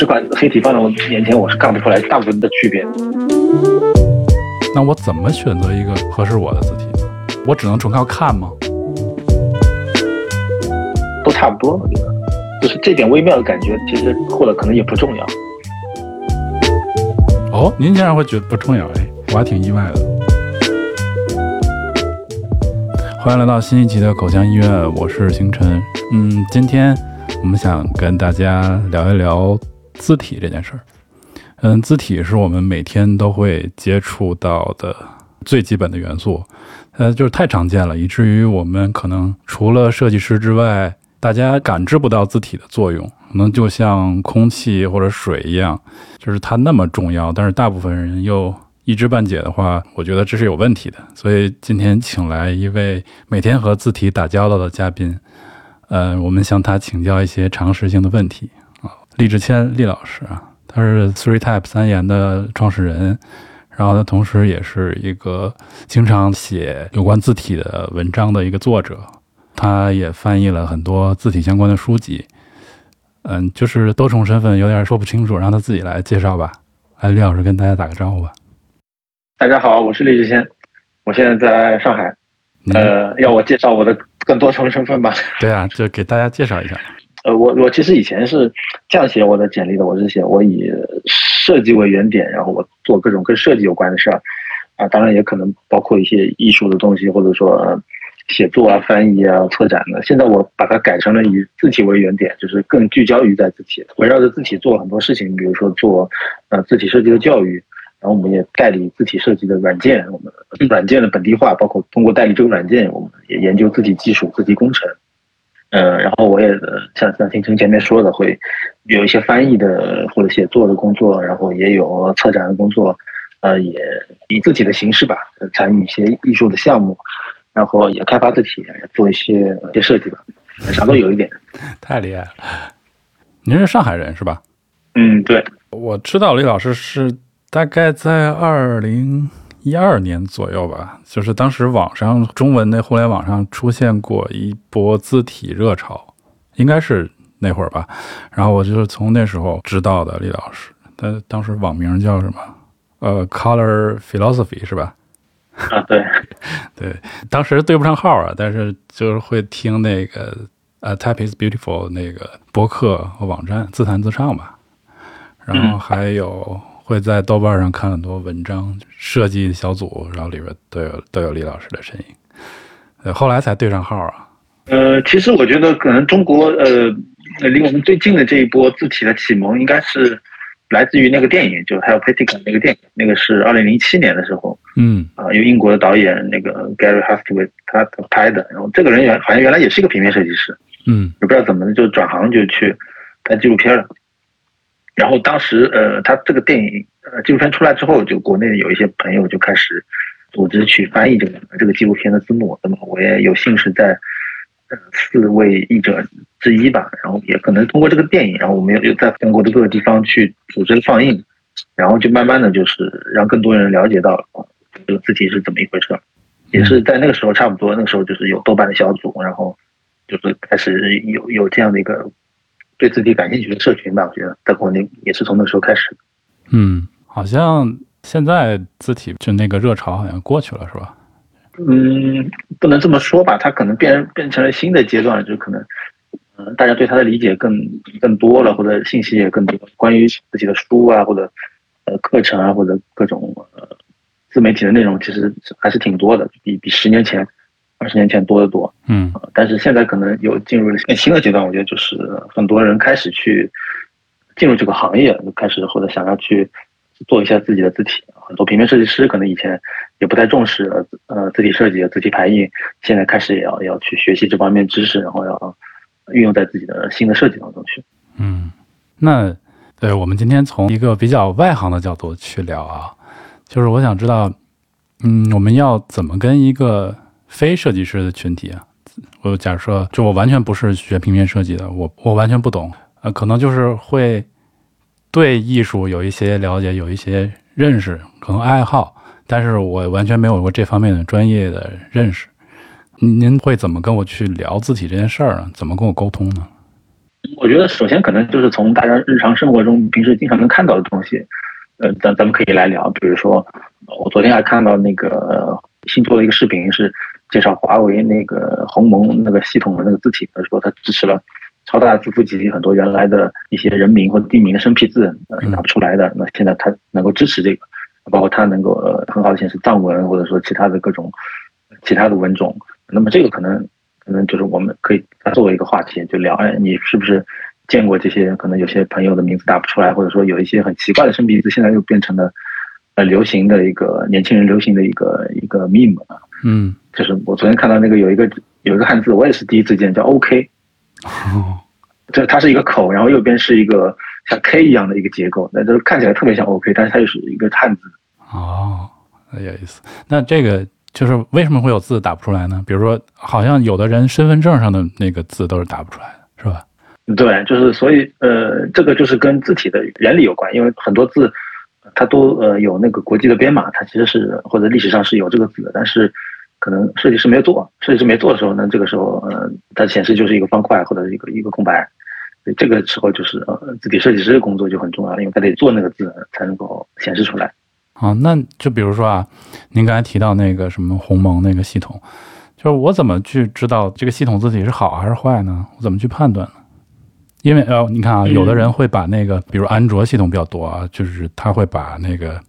十块黑体放在我眼前，我是看不出来大部分的区别。那我怎么选择一个合适我的字体呢？我只能纯靠看吗？都差不多，我觉得，就是这点微妙的感觉，其实或者可能也不重要。哦，您竟然会觉得不重要？哎，我还挺意外的。欢迎来到新一期的口腔医院，我是星辰。嗯，今天我们想跟大家聊一聊字体这件事儿。嗯，字体是我们每天都会接触到的最基本的元素，呃，就是太常见了，以至于我们可能除了设计师之外，大家感知不到字体的作用，可能就像空气或者水一样，就是它那么重要，但是大部分人又一知半解的话，我觉得这是有问题的。所以今天请来一位每天和字体打交道的嘉宾，呃，我们向他请教一些常识性的问题，厉志谦厉老师啊。他是 Three Type 三言的创始人，然后他同时也是一个经常写有关字体的文章的一个作者，他也翻译了很多字体相关的书籍。嗯，就是多重身份有点说不清楚，让他自己来介绍吧。哎，李老师跟大家打个招呼吧。大家好，我是李志谦，我现在在上海。呃，要我介绍我的更多重身份吧？对啊，就给大家介绍一下。呃，我我其实以前是这样写我的简历的，我是写我以设计为原点，然后我做各种跟设计有关的事儿，啊，当然也可能包括一些艺术的东西，或者说写作啊、翻译啊、策展的。现在我把它改成了以字体为原点，就是更聚焦于在字体，围绕着字体做很多事情，比如说做呃字体设计的教育，然后我们也代理字体设计的软件，我们软件的本地化，包括通过代理这个软件，我们也研究字体技术、字体工程。呃，然后我也像像听成前面说的，会有一些翻译的或者写作的工作，然后也有策展的工作，呃，也以自己的形式吧，参与一些艺术的项目，然后也开发字体，做一些一些设计吧，啥都有一点。太厉害了！您是上海人是吧？嗯，对。我知道李老师是大概在二零。一二年左右吧，就是当时网上中文的互联网上出现过一波字体热潮，应该是那会儿吧。然后我就是从那时候知道的李老师，他当时网名叫什么？呃，Color Philosophy 是吧？啊，对，对，当时对不上号啊，但是就是会听那个呃，Type is Beautiful 那个博客和网站自弹自唱吧。然后还有。会在豆瓣上看很多文章，设计小组，然后里边都有都有李老师的身影。呃，后来才对上号啊。呃，其实我觉得可能中国呃离我们最近的这一波字体的启蒙，应该是来自于那个电影，就还有 p a t i c 那个电影，那个是二零零七年的时候，嗯啊，由英国的导演那个 Gary Hustwit 他拍的。然后这个人原好像原来也是一个平面设计师，嗯，也不知道怎么就转行就去拍纪录片了。然后当时，呃，他这个电影，呃，纪录片出来之后，就国内有一些朋友就开始组织去翻译这个这个纪录片的字幕。那么我也有幸是在呃四位译者之一吧。然后也可能通过这个电影，然后我们又又在全国的各个地方去组织放映，然后就慢慢的就是让更多人了解到这个字体是怎么一回事。也是在那个时候，差不多那个时候就是有豆瓣的小组，然后就是开始有有这样的一个。对自己感兴趣的社群吧，我觉得在国内也是从那时候开始。嗯，好像现在字体就那个热潮好像过去了，是吧？嗯，不能这么说吧，它可能变变成了新的阶段，就可能，嗯，大家对它的理解更更多了，或者信息也更多。关于自己的书啊，或者呃课程啊，或者各种呃自媒体的内容，其实还是挺多的，比比十年前。二十年前多得多，嗯，但是现在可能有进入了更新的阶段。我觉得就是很多人开始去进入这个行业，就开始或者想要去做一下自己的字体。很多平面设计师可能以前也不太重视呃字体设计、字体排印，现在开始也要要去学习这方面知识，然后要运用在自己的新的设计当中去。嗯，那对我们今天从一个比较外行的角度去聊啊，就是我想知道，嗯，我们要怎么跟一个非设计师的群体啊，我假设就我完全不是学平面设计的，我我完全不懂，呃，可能就是会对艺术有一些了解，有一些认识，可能爱好，但是我完全没有过这方面的专业的认识。您您会怎么跟我去聊字体这件事儿呢？怎么跟我沟通呢？我觉得首先可能就是从大家日常生活中平时经常能看到的东西，呃，咱咱们可以来聊。比如说，我昨天还看到那个新做的一个视频，是介绍华为那个鸿蒙那个系统的那个字体，他说他支持了超大字符集，很多原来的一些人名或者地名的生僻字呃是打不出来的，那现在它能够支持这个，包括它能够呃很好的显示藏文或者说其他的各种其他的文种。那么这个可能。可能就是我们可以作为一个话题就聊，哎，你是不是见过这些？可能有些朋友的名字打不出来，或者说有一些很奇怪的生僻字，现在又变成了呃流行的一个年轻人流行的一个一个 meme 啊。嗯，就是我昨天看到那个有一个有一个汉字，我也是第一次见，叫 OK。哦，这它是一个口，然后右边是一个像 K 一样的一个结构，那就看起来特别像 OK，但是它又是一个汉字。哦，有意思。那这个。就是为什么会有字打不出来呢？比如说，好像有的人身份证上的那个字都是打不出来的，是吧？对，就是所以呃，这个就是跟字体的原理有关，因为很多字它都呃有那个国际的编码，它其实是或者历史上是有这个字的，但是可能设计师没有做，设计师没做的时候呢，这个时候呃它显示就是一个方块或者一个一个空白，所以这个时候就是呃字体设计师的工作就很重要，因为他得做那个字才能够显示出来。啊，那就比如说啊，您刚才提到那个什么鸿蒙那个系统，就是我怎么去知道这个系统字体是好还是坏呢？我怎么去判断呢？因为呃，你看啊，有的人会把那个，比如安卓系统比较多啊，就是他会把那个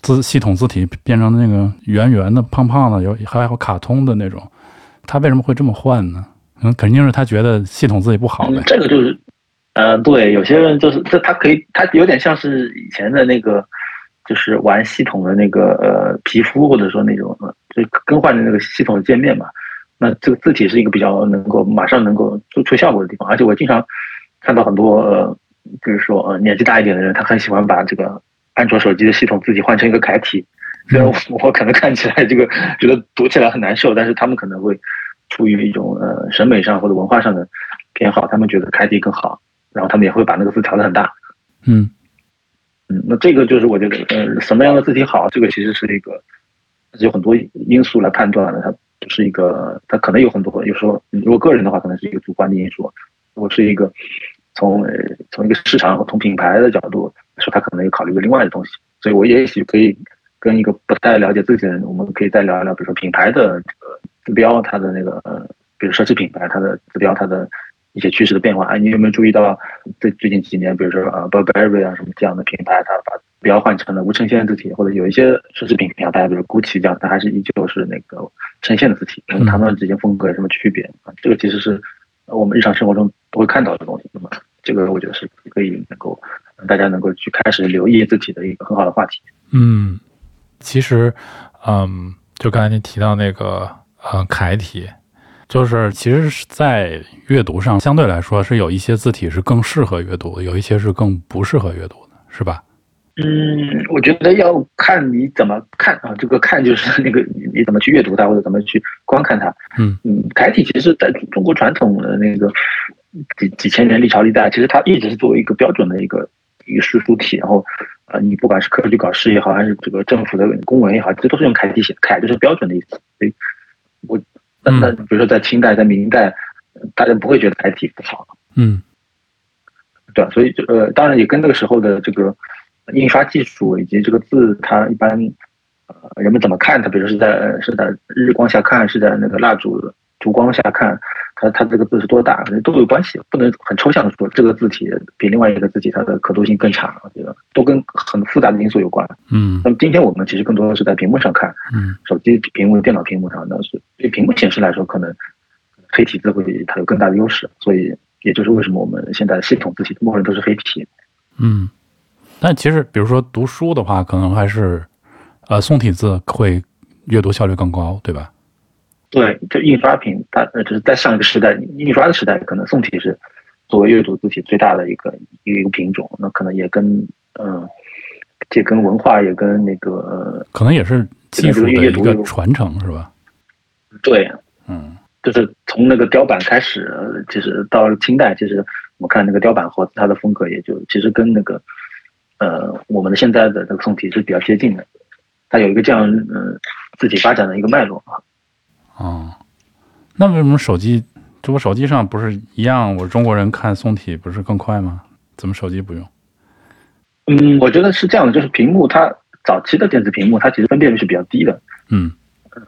字系统字体变成那个圆圆的、胖胖的，有还有卡通的那种，他为什么会这么换呢？嗯，肯定是他觉得系统字体不好呗。这个就是，呃，对，有些人就是这，他可以，他有点像是以前的那个。就是玩系统的那个呃皮肤，或者说那种就更换的那个系统的界面嘛。那这个字体是一个比较能够马上能够做出效果的地方。而且我经常看到很多呃，就是说呃年纪大一点的人，他很喜欢把这个安卓手机的系统自己换成一个楷体。虽然我 可能看起来这个觉得读起来很难受，但是他们可能会出于一种呃审美上或者文化上的偏好，他们觉得楷体更好，然后他们也会把那个字调的很大。嗯。嗯，那这个就是我觉得，呃，什么样的字体好，这个其实是一个有很多因素来判断的。它不是一个，它可能有很多，有时候如果个人的话，可能是一个主观的因素。我是一个从呃从一个市场从品牌的角度说，他可能有考虑个另外的东西。所以我也许可以跟一个不太了解自己的人，我们可以再聊一聊，比如说品牌的这个字标，它的那个，呃，比如奢侈品牌，它的字标，它的。一些趋势的变化，哎，你有没有注意到最最近几年，比如说啊，Burberry 啊什么这样的品牌，它把标换成了无衬线字体，或者有一些奢侈品品牌，比如 Gucci 这样，它还是依旧是那个衬线的字体，那么它们之间风格有什么区别啊？这个其实是我们日常生活中都会看到的东西。那么这个我觉得是可以能够大家能够去开始留意字体的一个很好的话题。嗯，其实，嗯，就刚才您提到那个呃楷体。就是，其实是在阅读上相对来说是有一些字体是更适合阅读的，有一些是更不适合阅读的，是吧？嗯，我觉得要看你怎么看啊，这个看就是那个你怎么去阅读它，或者怎么去观看它。嗯嗯，楷体其实在中国传统的那个几几千年历朝历代，其实它一直是作为一个标准的一个一个书书体，然后呃，你不管是科举考试也好，还是这个政府的公文也好，这都是用楷体写，楷就是标准的意思，所以我。那比如说在清代、在明代，大家不会觉得楷体不好，嗯，对，所以就呃，当然也跟那个时候的这个印刷技术以及这个字，它一般呃人们怎么看它，比如是在是在日光下看，是在那个蜡烛烛光下看。它它这个字是多大，都有关系，不能很抽象的说这个字体比另外一个字体它的可读性更差，这个都跟很复杂的因素有关。嗯，那么今天我们其实更多的是在屏幕上看，嗯，手机屏幕、电脑屏幕上，那是对屏幕显示来说，可能黑体字会它有更大的优势，所以也就是为什么我们现在系统字体默认都是黑体。嗯，但其实比如说读书的话，可能还是呃宋体字会阅读效率更高，对吧？对，就印刷品，它呃，就是在上一个时代，印刷的时代，可能宋体是作为阅读字体最大的一个一个品种。那可能也跟嗯，这跟文化也跟那个，可能也是技术的一个传承，是吧？对，嗯，就是从那个雕版开始，其实到清代，其实我们看那个雕版或它的风格，也就其实跟那个呃我们的现在的这个宋体是比较接近的。它有一个这样嗯自己发展的一个脉络啊。哦，那为什么手机这我手机上不是一样？我中国人看宋体不是更快吗？怎么手机不用？嗯，我觉得是这样的，就是屏幕它早期的电子屏幕，它其实分辨率是比较低的。嗯，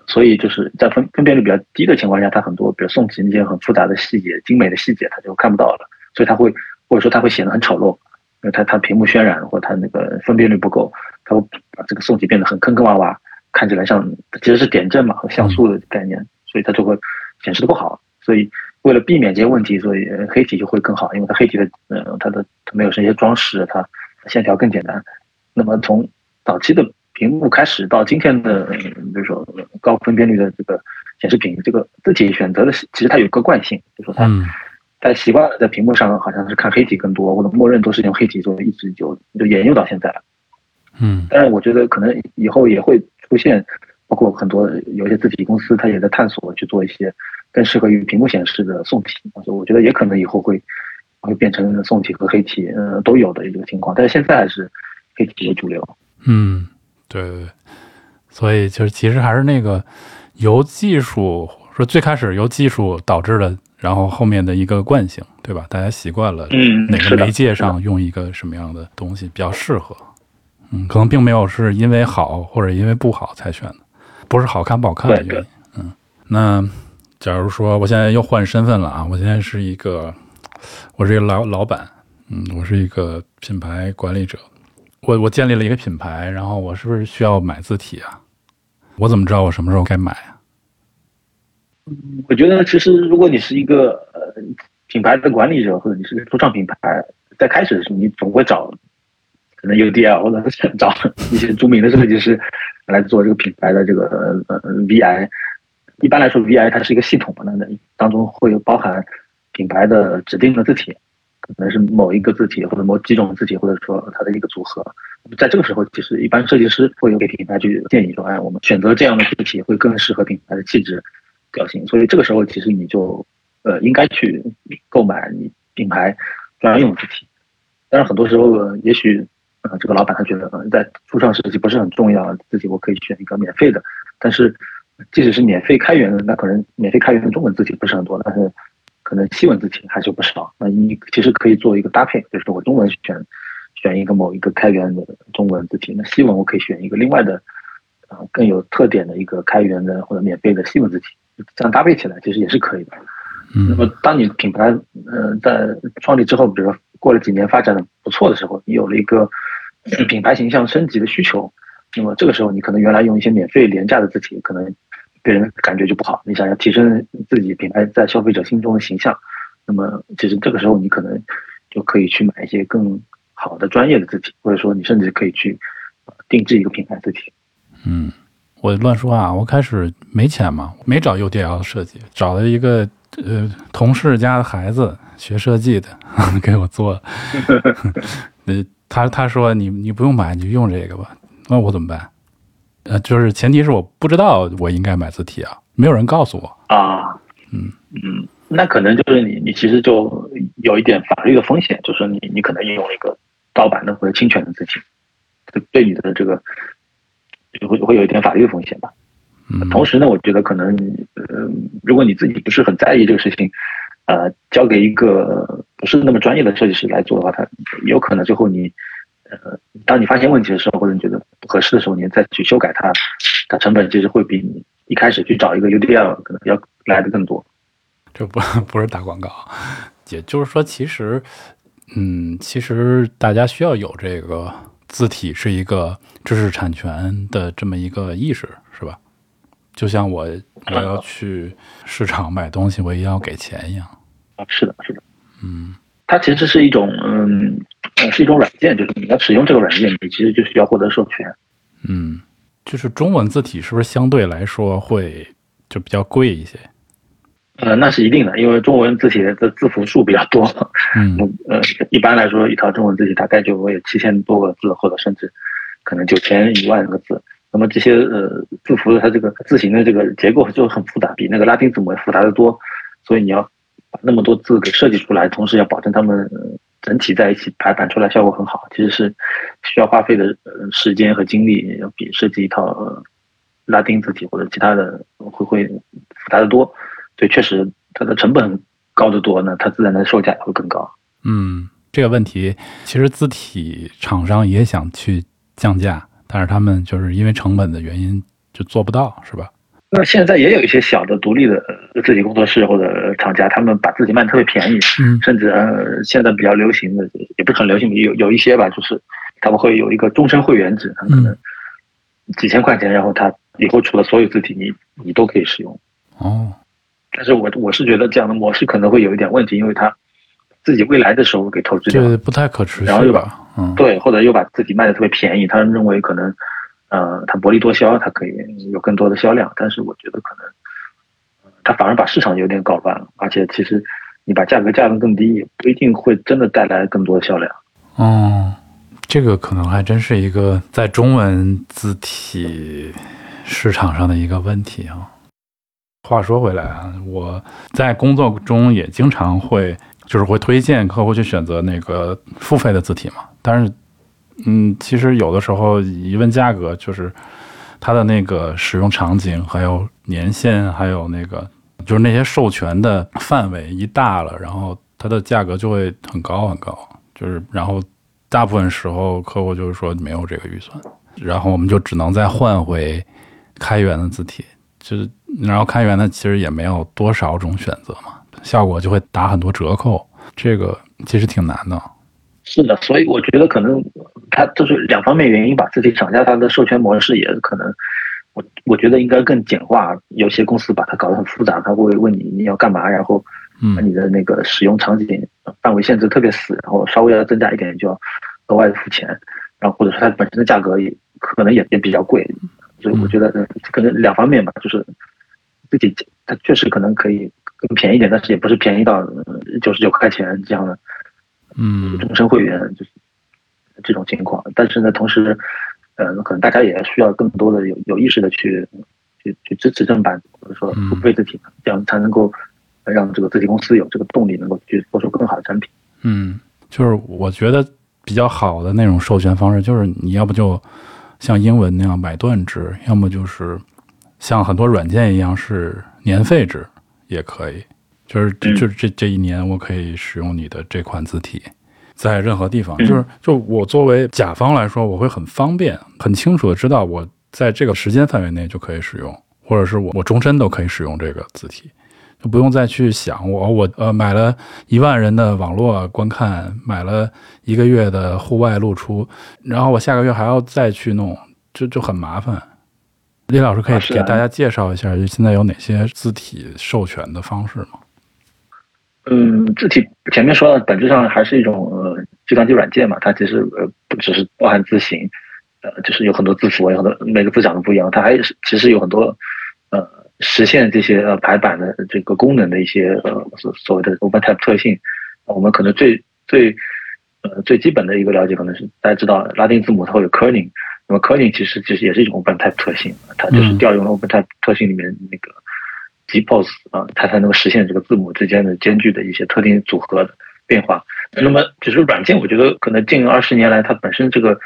所以就是在分分辨率比较低的情况下，它很多比如宋体那些很复杂的细节、精美的细节，它就看不到了，所以它会或者说它会显得很丑陋，因为它它屏幕渲染或它那个分辨率不够，它会把这个宋体变得很坑坑洼洼，看起来像其实是点阵嘛和像素的概念，所以它就会显示的不好。所以为了避免这些问题，所以黑体就会更好，因为它黑体的呃它的它没有这些装饰，它线条更简单。那么从早期的屏幕开始到今天的，比如说高分辨率的这个显示屏，这个字体选择的其实它有个惯性，就说它在习惯了在屏幕上好像是看黑体更多，或者默认都是用黑体做一直就就沿用到现在。嗯，但是我觉得可能以后也会出现，包括很多有一些字体公司，它也在探索去做一些更适合于屏幕显示的宋体。所以我觉得也可能以后会会变成宋体和黑体，呃，都有的一个情况。但是现在还是黑体为主流。嗯，对对对。所以就是其实还是那个由技术说最开始由技术导致的，然后后面的一个惯性，对吧？大家习惯了哪个媒介上用一个什么样的东西比较适合。嗯，可能并没有是因为好或者因为不好才选的，不是好看不好看的原因。嗯，那假如说我现在又换身份了啊，我现在是一个，我是一个老老板，嗯，我是一个品牌管理者，我我建立了一个品牌，然后我是不是需要买字体啊？我怎么知道我什么时候该买啊？我觉得其实如果你是一个呃品牌的管理者，或者你是个初创品牌，在开始的时候你总会找。可能 UDL 或者是找一些著名的设计师来做这个品牌的这个呃 VI。一般来说，VI 它是一个系统嘛，那当中会有包含品牌的指定的字体，可能是某一个字体或者某几种字体，或者说它的一个组合。在这个时候，其实一般设计师会有给品牌去建议说，哎，我们选择这样的字体会更适合品牌的气质调性。所以这个时候，其实你就呃应该去购买你品牌专用字体。但是很多时候，也许。啊，这个老板他觉得，嗯，在初创时期不是很重要，自己我可以选一个免费的。但是，即使是免费开源的，那可能免费开源的中文字体不是很多，但是可能西文字体还是不少。那你其实可以做一个搭配，就是我中文选选一个某一个开源的中文字体，那西文我可以选一个另外的，啊，更有特点的一个开源的或者免费的西文字体，这样搭配起来其实也是可以的。嗯。那么，当你品牌呃在创立之后，比如说过了几年发展的不错的时候，你有了一个。品牌形象升级的需求，那么这个时候你可能原来用一些免费廉价的字体，可能给人感觉就不好。你想要提升自己品牌在消费者心中的形象，那么其实这个时候你可能就可以去买一些更好的专业的字体，或者说你甚至可以去定制一个品牌字体。嗯，我乱说啊，我开始没钱嘛，没找 UDL 设计，找了一个呃同事家的孩子学设计的 给我做，呃。他他说你你不用买，你就用这个吧。那我怎么办？呃，就是前提是我不知道我应该买字体啊，没有人告诉我啊。嗯嗯，那可能就是你你其实就有一点法律的风险，就是你你可能用了一个盗版的或者侵权的字体，对对你的这个就会会有一点法律风险吧。嗯。同时呢，我觉得可能呃，如果你自己不是很在意这个事情。呃，交给一个不是那么专业的设计师来做的话，他有可能最后你，呃，当你发现问题的时候，或者你觉得不合适的时候，你再去修改它，它成本其实会比你一开始去找一个 UDL 可能要来的更多。这不 不是打广告，也就是说，其实，嗯，其实大家需要有这个字体是一个知识产权的这么一个意识，是吧？就像我我要去市场买东西，我也要给钱一样。啊，是的，是的，嗯，它其实是一种，嗯，是一种软件，就是你要使用这个软件，你其实就需要获得授权。嗯，就是中文字体是不是相对来说会就比较贵一些？呃，那是一定的，因为中文字体的字符数比较多。嗯，呃，一般来说，一套中文字体大概就会有七千多个字，或者甚至可能九千一万个字。那么这些呃字符的它这个字形的这个结构就很复杂，比那个拉丁字母复杂的多。所以你要。把那么多字给设计出来，同时要保证它们整体在一起排版出来效果很好，其实是需要花费的时间和精力，要比设计一套拉丁字体或者其他的会会复杂的多。对，确实它的成本高得多，呢它自然的售价也会更高。嗯，这个问题其实字体厂商也想去降价，但是他们就是因为成本的原因就做不到，是吧？那现在也有一些小的独立的字体工作室或者厂家，他们把自己卖的特别便宜，嗯甚至呃现在比较流行的也不是很流行，有有一些吧，就是他们会有一个终身会员制，可能几千块钱，然后他以后出了所有字体你你都可以使用。哦，但是我我是觉得这样的模式可能会有一点问题，因为他自己未来的收入给透支掉了这不太可持然后又续吧？嗯，对，或者又把自己卖的特别便宜，他认为可能，呃，他薄利多销，他可以有更多的销量，但是我觉得可能，呃他反而把市场有点搞乱了，而且其实你把价格降得更低，也不一定会真的带来更多的销量。嗯，这个可能还真是一个在中文字体市场上的一个问题啊。话说回来啊，我在工作中也经常会就是会推荐客户去选择那个付费的字体嘛，但是嗯，其实有的时候一问价格，就是它的那个使用场景，还有年限，还有那个就是那些授权的范围一大了，然后它的价格就会很高很高，就是然后大部分时候客户就是说没有这个预算，然后我们就只能再换回开源的字体，就是然后开源的其实也没有多少种选择嘛，效果就会打很多折扣，这个其实挺难的。是的，所以我觉得可能它就是两方面原因吧。自己厂家它的授权模式也可能，我我觉得应该更简化。有些公司把它搞得很复杂，他会问你你要干嘛，然后把嗯你的那个使用场景范围限制特别死，然后稍微要增加一点就要额外的付钱，然后或者说它本身的价格也可能也也比较贵，所以我觉得呃可能两方面吧，就是自己它确实可能可以更便宜一点，但是也不是便宜到九十九块钱这样的嗯终身会员就是这种情况。但是呢，同时呃可能大家也需要更多的有有意识的去去去支持正版或者说付费字体，这样才能够让这个字体公司有这个动力，能够去做出更好的产品。嗯，就是我觉得比较好的那种授权方式，就是你要不就像英文那样买断制，要么就是像很多软件一样是年费制，也可以。就是嗯就是这这一年我可以使用你的这款字体，在任何地方。嗯就是就我作为甲方来说，我会很方便，很清楚的知道我在这个时间范围内就可以使用，或者是我我终身都可以使用这个字体。就不用再去想我我呃买了一万人的网络观看，买了一个月的户外露出，然后我下个月还要再去弄，就就很麻烦。李老师可以给大家介绍一下，就现在有哪些字体授权的方式吗？嗯，字体前面说了，本质上还是一种呃计算机软件嘛，它其实呃不只是包含字形，呃就是有很多字符，有很多每个字长得不一样，它还是其实有很多呃实现这些呃排版的这个功能的一些呃所所谓的 OpenType 特性。我们可能最最呃最基本的一个了解，可能是大家知道拉丁字母它会有 kerning，那么 kerning 其实其实也是一种 OpenType 特性，它就是嗯调用了 OpenType 特性里面那个 GPOS 啊，它才能够实现这个字母之间的间距的一些特定组合的变化。那么，只是软件，我觉得可能近二十年来，它本身这个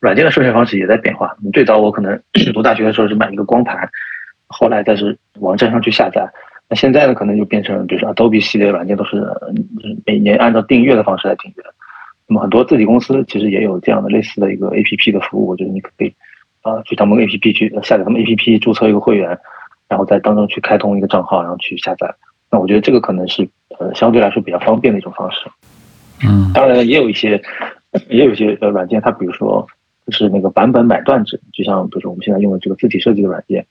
软件的授权方式也在变化。最早我可能 读大学的时候是买一个光盘，后来再是网站上去下载。那现在呢，可能就变成，比如说 Adobe 系列软件都是呃每年按照订阅的方式来订阅。那么很多字体公司其实也有这样的类似的一个 APP 的服务，我觉得你可以啊、呃去他们 APP 去下载他们 APP 注册一个会员，然后在当中去开通一个账号，然后去下载。那我觉得这个可能是呃相对来说比较方便的一种方式。嗯当然了，也有一些也有一些呃软件，它比如说就是那个版本买断制，就像比如说我们现在用的这个字体设计的软件，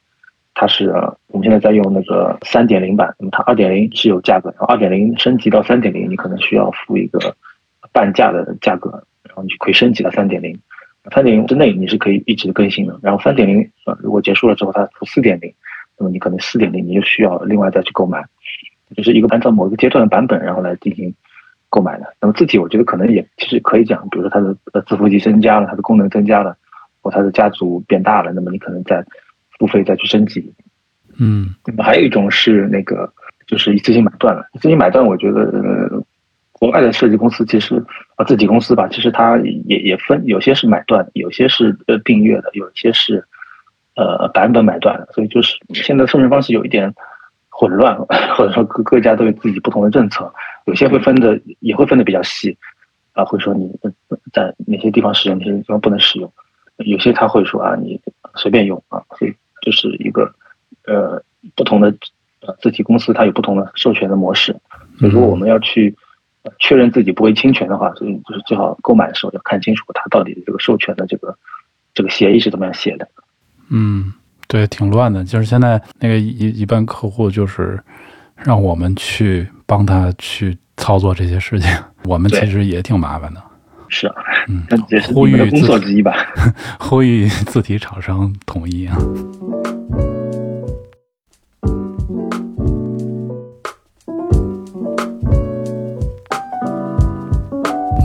它是呃我们现在在用那个三点零版，那么它二点零是有价格，然后二点零升级到三点零，你可能需要付一个半价的价格，然后你就可以升级到三点零。三点零之内你是可以一直更新的，然后三点零呃如果结束了之后它出四点零，那么你可能四点零你就需要另外再去购买，就是一个按照某一个阶段的版本然后来进行购买的。那么字体我觉得可能也其实可以讲，比如说它的呃字符集增加了，它的功能增加了，或它的家族变大了，那么你可能再付费再去升级。嗯那么还有一种是那个就是一次性买断了，一次性买断，我觉得呃，国外的设计公司其实啊字体公司吧，其实它也也分，有些是买断，有些是呃订阅的，有些是呃版本买断的，所以就是现在授权方式有一点混乱，或者说各各家都有自己不同的政策，有些会分的也会分的比较细，啊，会说你在哪些地方使用，哪些地方不能使用，有些他会说啊，你随便用啊，所以就是一个呃不同的呃字体公司，它有不同的授权的模式，所以如果我们要去确认自己不会侵权的话，所以就是最好购买的时候要看清楚它到底这个授权的这个这个协议是怎么样写的。嗯，对，挺乱的。就是现在那个一一般客户就是让我们去帮他去操作这些事情，我们其实也挺麻烦的。是啊，嗯，那也是呼吁你们的工作之一吧？呼吁字体厂商统一啊。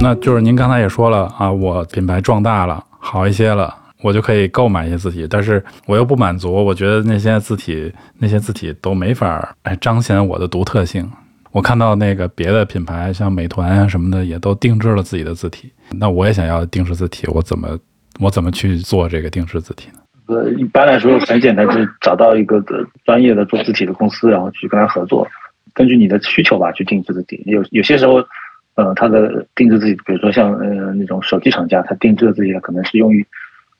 那就是您刚才也说了啊，我品牌壮大了，好一些了，我就可以购买一些字体，但是我又不满足，我觉得那些字体那些字体都没法哎彰显我的独特性。我看到那个别的品牌，像美团啊什么的，也都定制了自己的字体，那我也想要定制字体，我怎么我怎么去做这个定制字体呢？呃，一般来说很简单，就是找到一个专业的做字体的公司，然后去跟他合作，根据你的需求吧去定制字体。有有些时候，呃，他的定制自己，比如说像呃那种手机厂家，他定制的字体可能是用于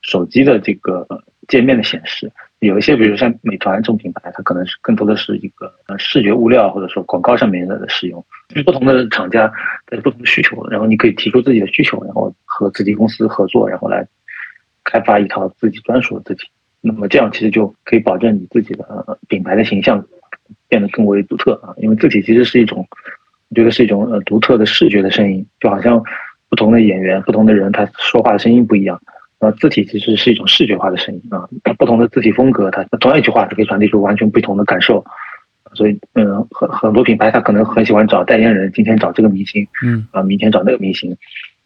手机的这个界面的显示。有一些，比如像美团这种品牌，它可能是更多的是一个呃视觉物料或者说广告上面的使用。不同的厂家有不同的需求，然后你可以提出自己的需求，然后和自己公司合作，然后来开发一套自己专属的字体。那么这样其实就可以保证你自己的品牌的形象变得更为独特啊。因为字体其实是一种，我觉得是一种呃独特的视觉的声音，就好像不同的演员、不同的人他说话的声音不一样。呃，字体其实是一种视觉化的声音啊，它不同的字体风格，它同样一句话，它可以传递出完全不同的感受。所以，嗯，很很多品牌它可能很喜欢找代言人，今天找这个明星，嗯，啊，明天找那个明星。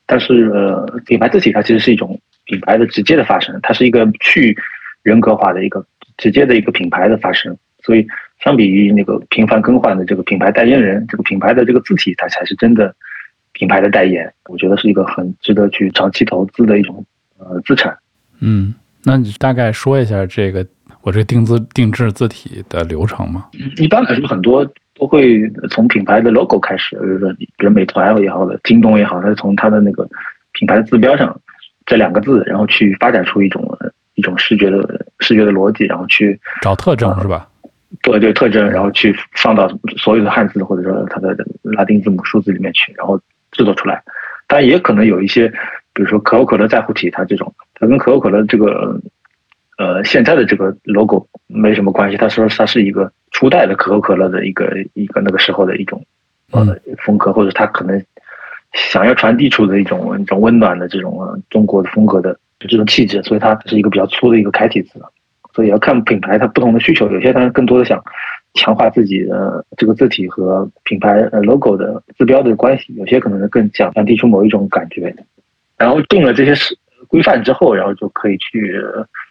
但是，呃，品牌字体它其实是一种品牌的直接的发声，它是一个去人格化的一个直接的一个品牌的发声。所以，相比于那个频繁更换的这个品牌代言人，这个品牌的这个字体，它才是真的品牌的代言。我觉得是一个很值得去长期投资的一种。呃，资产，嗯，那你大概说一下这个我这定字定制字体的流程吗？一般来说，很多都会从品牌的 logo 开始，比如说，比如美团也好的，京东也好，它是从它的那个品牌的字标上这两个字，然后去发展出一种一种视觉的视觉的逻辑，然后去找特征是吧？对对，特征，然后去放到所有的汉字或者说它的拉丁字母数字里面去，然后制作出来。当然，也可能有一些。比如说可口可乐在乎体，它这种，它跟可口可乐这个，呃，现在的这个 logo 没什么关系。他说它是一个初代的可口可乐的一个一个那个时候的一种呃风格，或者它可能想要传递出的一种一种温暖的这种中国的风格的这种气质，所以它是一个比较粗的一个楷体字。所以要看品牌它不同的需求，有些它更多的想强化自己的这个字体和品牌呃 logo 的字标的关系，有些可能更想传递出某一种感觉。然后定了这些是规范之后，然后就可以去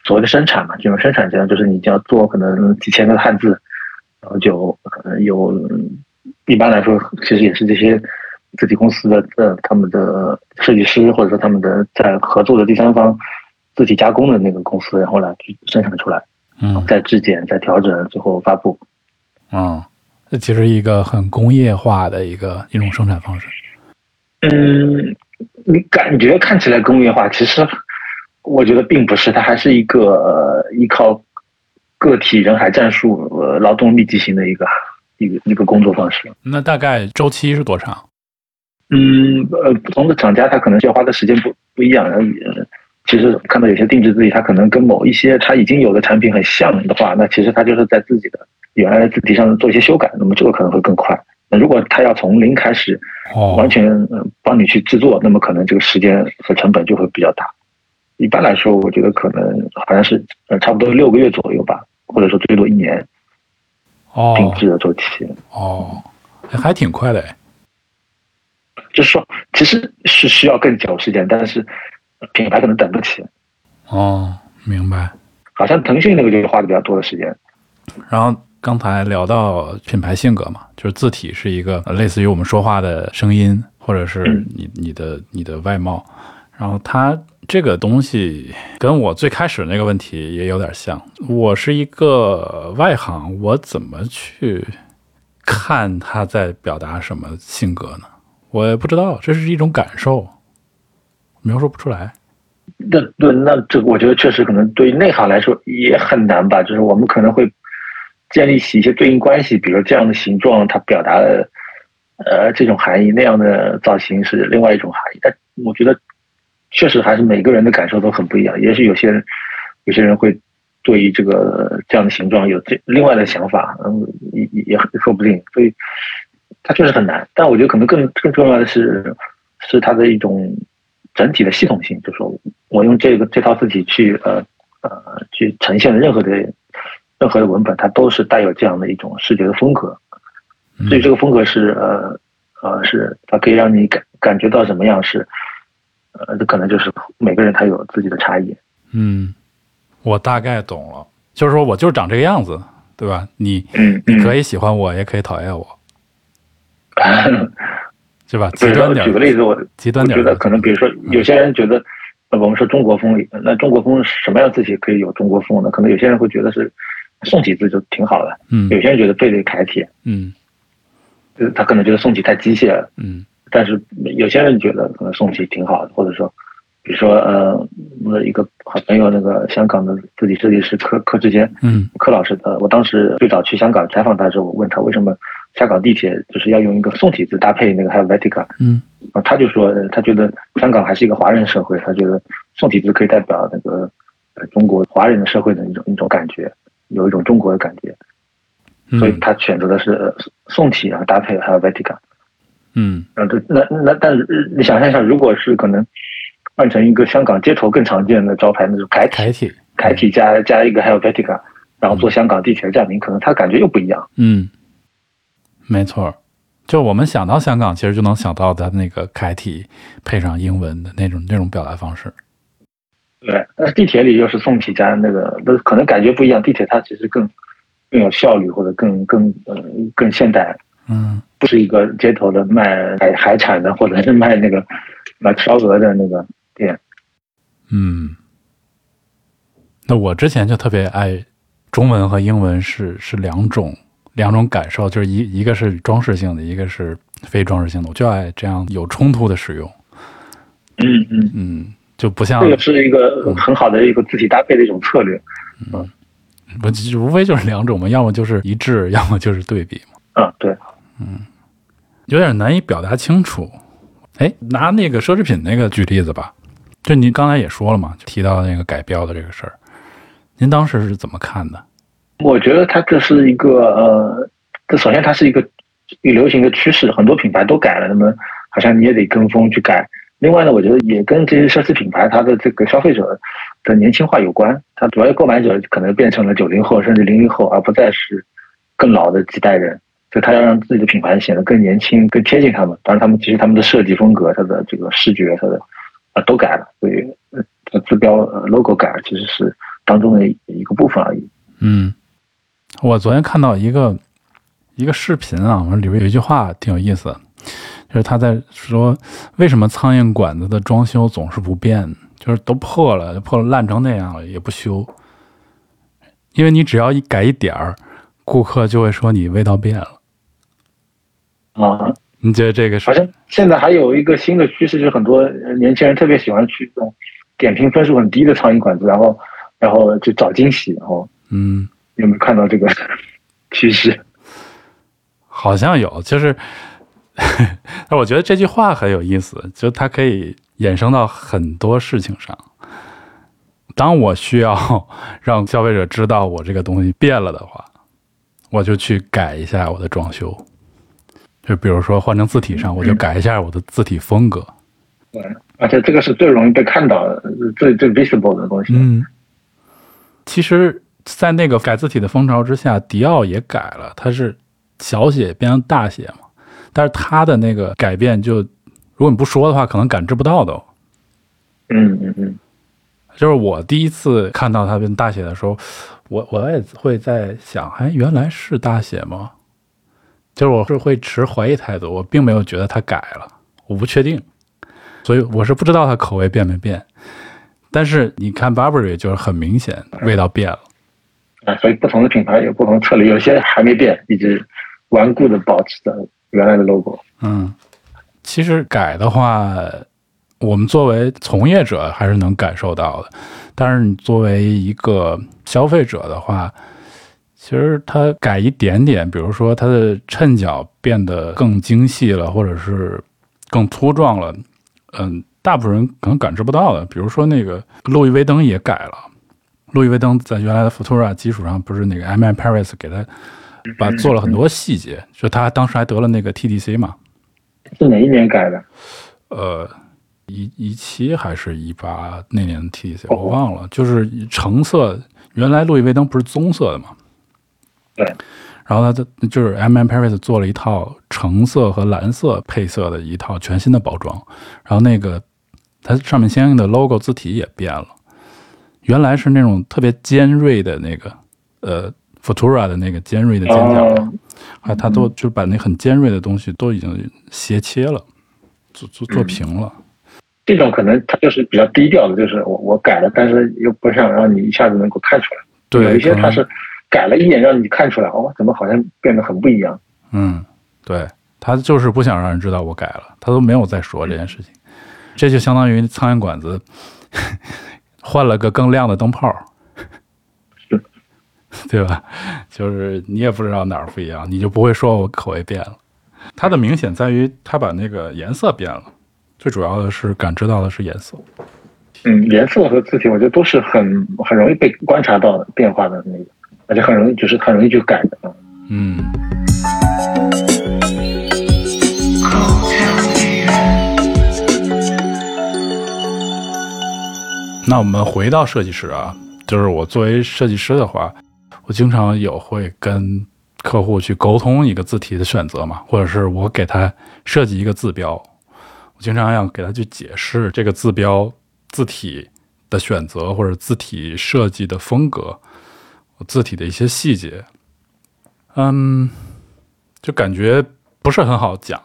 所谓的生产嘛，这种生产这样，就是你就要做可能几千个汉字，然后就可能有，一般来说其实也是这些字体公司的呃他们的设计师或者说他们的在合作的第三方字体加工的那个公司，然后来去生产出来，嗯，再质检、再调整，最后发布。嗯，这其实一个很工业化的一个一种生产方式。嗯。你感觉看起来工业化，其实我觉得并不是，它还是一个依靠个体人海战术、呃劳动密集型的一个一个一个工作方式。那大概周期是多长？嗯，呃，不同的厂家它可能需要花的时间不不一样。呃，其实看到有些定制字体，它可能跟某一些它已经有的产品很像的话，那其实它就是在自己的原来的字体上做一些修改，那么这个可能会更快。那如果他要从零开始，完全帮你去制作，那么可能这个时间和成本就会比较大。一般来说，我觉得可能好像是呃差不多六个月左右吧，或者说最多一年。哦，定制的周期。哦，还挺快的哎。就是说，其实是需要更久时间，但是品牌可能等不起。哦，明白。好像腾讯那个就是花的比较多的时间。然后。刚才聊到品牌性格嘛，就是字体是一个类似于我们说话的声音，或者是你你的你的外貌，然后它这个东西跟我最开始那个问题也有点像。我是一个外行，我怎么去看他在表达什么性格呢？我也不知道，这是一种感受，描述不出来。那对，那这我觉得确实可能对于内行来说也很难吧。就是我们可能会建立起一些对应关系，比如这样的形状，它表达的呃这种含义，那样的造型是另外一种含义。但我觉得确实还是每个人的感受都很不一样。也许有些人有些人会对于这个这样的形状有这另外的想法，嗯，也也说不定。所以它确实很难。但我觉得可能更更重要的是是它的一种。整体的系统性，就说我用这个这套字体去呃呃去呈现的任何的任何的文本，它都是带有这样的一种视觉的风格。所以这个风格是呃呃是它可以让你感感觉到什么样是呃这可能就是每个人他有自己的差异。嗯，我大概懂了，就是说我就是长这个样子，对吧？你嗯你可以喜欢我，也可以讨厌我。是吧？极端点。举个例子，我极端点，我觉得可能，比如说，有些人觉得，我们说中国风，那中国风什么样字体可以有中国风呢？可能有些人会觉得是宋体字就挺好的，嗯。有些人觉得背对楷体，嗯。就是他可能觉得宋体太机械了，嗯。但是有些人觉得可能宋体挺好的，或者说，比如说，呃，我的一个好朋友，那个香港的字体设计师柯柯志坚，嗯，柯老师，呃，我当时最早去香港采访他的时候，我问他为什么。香港地铁就是要用一个宋体字搭配那个还有 Helvetica，嗯，啊，他就说他觉得香港还是一个华人社会，他觉得宋体字可以代表那个呃中国华人的社会的一种一种感觉，有一种中国的感觉，所以他选择的是宋体啊搭配还有 Helvetica，嗯，啊，这那那但是你想象一下，如果是可能换成一个香港街头更常见的招牌那种楷楷体，楷体加加一个还有 Helvetica，然后做香港地铁的站名，可能他感觉又不一样，嗯。没错，就我们想到香港，其实就能想到它那个楷体配上英文的那种那种表达方式。对，但是地铁里又是宋体加那个，那可能感觉不一样。地铁它其实更更有效率，或者更更呃更现代。嗯，不是一个街头的卖海海产的，或者是卖那个卖烧鹅的那个店。嗯，那我之前就特别爱中文和英文是是两种。两种感受，就是一一个是装饰性的，一个是非装饰性的。我就爱这样有冲突的使用。嗯嗯嗯，就不像这个是一个很好的一个字体搭配的一种策略。嗯，不，无非就是两种嘛，要么就是一致，要么就是对比嘛。啊，对，嗯，有点难以表达清楚。哎，拿那个奢侈品那个举例子吧，就您刚才也说了嘛，提到那个改标的这个事儿，您当时是怎么看的？我觉得它这是一个呃，这首先它是一个一个流行的趋势，很多品牌都改了，那么好像你也得跟风去改。另外呢，我觉得也跟这些奢侈品牌它的这个消费者的年轻化有关，它主要购买者可能变成了九零后甚至零零后，而不再是更老的几代人，所以它要让自己的品牌显得更年轻、更贴近他们。当然，他们其实他们的设计风格、它的这个视觉、它的啊都改了，所以字标 logo 改了，其实是当中的一个部分而已。嗯。我昨天看到一个一个视频啊，里面有一句话挺有意思，就是他在说为什么苍蝇馆子的装修总是不变，就是都破了，破了烂成那样了也不修，因为你只要一改一点儿，顾客就会说你味道变了。啊，你觉得这个是？好像现在还有一个新的趋势，就是很多年轻人特别喜欢去这种点评分数很低的苍蝇馆子，然后然后就找惊喜，然后嗯。有没有看到这个 趋势？好像有，就是，但我觉得这句话很有意思，就它可以衍生到很多事情上。当我需要让消费者知道我这个东西变了的话，我就去改一下我的装修。就比如说换成字体上，我就改一下我的字体风格。对，而且这个是最容易被看到的、最最 visible 的东西。嗯，其实。在那个改字体的风潮之下，迪奥也改了，它是小写变成大写嘛。但是它的那个改变，就如果你不说的话，可能感知不到的。嗯嗯嗯，就是我第一次看到它变大写的时候，我我也会在想，哎，原来是大写吗？就是我是会持怀疑态度，我并没有觉得他改了，我不确定，所以我是不知道他口味变没变。但是你看 Burberry 就是很明显味道变了。啊，所以不同的品牌有不同的策略，有些还没变，一直顽固的保持着原来的 logo。嗯，其实改的话，我们作为从业者还是能感受到的，但是你作为一个消费者的话，其实它改一点点，比如说它的衬角变得更精细了，或者是更粗壮了，嗯，大部分人可能感知不到的。比如说那个路易威登也改了。路易威登在原来的 Futura 基础上，不是那个 M. Paris 给他把做了很多细节，就他当时还得了那个 TDC 嘛？是哪一年改的？呃，一一七还是一八那年的 TDC 我忘了，就是橙色。原来路易威登不是棕色的嘛？对。然后他就是 M M Paris 做了一套橙色和蓝色配色的一套全新的包装，然后那个它上面相应的 logo 字体也变了。原来是那种特别尖锐的那个，呃，Futura 的那个尖锐的尖角，啊，它都就把那很尖锐的东西都已经斜切了，做做做平了。这种可能它就是比较低调的，就是我我改了，但是又不想让你一下子能够看出来。对，有一些它是改了一眼让你看出来，哦，怎么好像变得很不一样。嗯，对他就是不想让人知道我改了，他都没有再说这件事情。这就相当于苍蝇馆子。换了个更亮的灯泡，对吧？就是你也不知道哪儿不一样，你就不会说我口味变了。它的明显在于它把那个颜色变了，最主要的是感知到的是颜色。嗯，颜色和字体，我觉得都是很很容易被观察到变化的那个，而且很容易就是很容易就改的。嗯。那我们回到设计师啊，就是我作为设计师的话，我经常有会跟客户去沟通一个字体的选择嘛，或者是我给他设计一个字标，我经常要给他去解释这个字标字体的选择或者字体设计的风格，字体的一些细节，嗯，就感觉不是很好讲，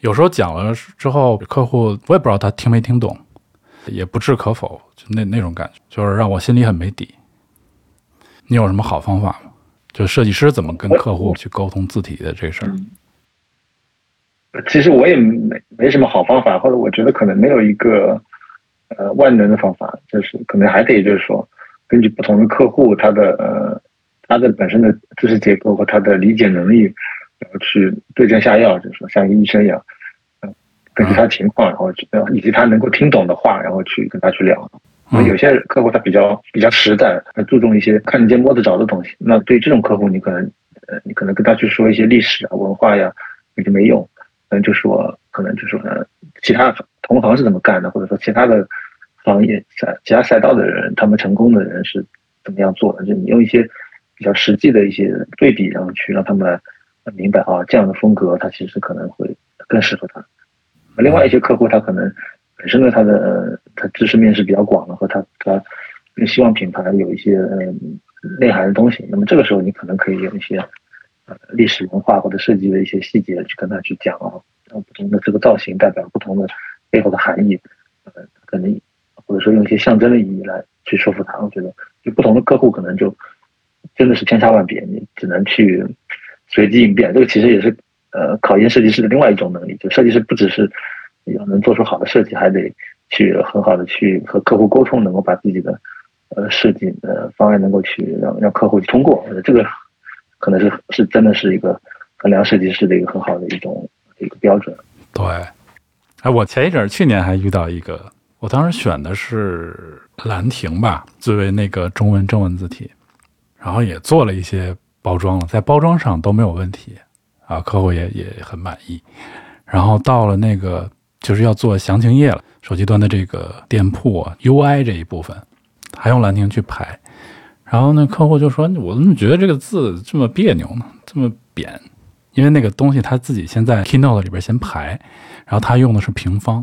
有时候讲了之后，客户我也不知道他听没听懂。也不置可否，就那那种感觉，就是让我心里很没底。你有什么好方法吗？就设计师怎么跟客户去沟通字体的这事儿？其实我也没没什么好方法，或者我觉得可能没有一个呃万能的方法，就是可能还得就是说，根据不同的客户他的呃他的本身的知识结构和他的理解能力，然后去对症下药，就是说像一个医生一样。嗯根据他的情况，然后呃，以及他能够听懂的话，然后去跟他去聊。那有些客户他比较比较实在，他注重一些看得见摸得着的东西。那对这种客户，你可能呃，你可能跟他去说一些历史啊、文化呀，也就没用。可能就说，可能就说，呃，其他同行是怎么干的，或者说其他的行业赛其他赛道的人，他们成功的人是怎么样做的？就你用一些比较实际的一些对比，然后去让他们明白啊，这样的风格，他其实可能会更适合他。另外一些客户，他可能本身的他的他知识面是比较广的，和他他更希望品牌有一些嗯内涵的东西。那么这个时候，你可能可以用一些呃历史文化或者设计的一些细节去跟他去讲啊，不同的这个造型代表不同的背后的含义，呃，可能或者说用一些象征的意义来去说服他。我觉得，就不同的客户可能就真的是千差万别，你只能去随机应变。这个其实也是。呃，考验设计师的另外一种能力，就设计师不只是要能做出好的设计，还得去很好的去和客户沟通，能够把自己的呃设计的方案能够去让让客户去通过。这个可能是是真的是一个衡量设计师的一个很好的一种一个标准。对，哎，我前一阵去年还遇到一个，我当时选的是兰亭吧，作为那个中文正文字体，然后也做了一些包装了，在包装上都没有问题。啊，客户也也很满意，然后到了那个就是要做详情页了，手机端的这个店铺 UI 这一部分，还用兰亭去排，然后那客户就说：“我怎么觉得这个字这么别扭呢？这么扁？因为那个东西他自己先在 Keynote 里边先排，然后他用的是平方，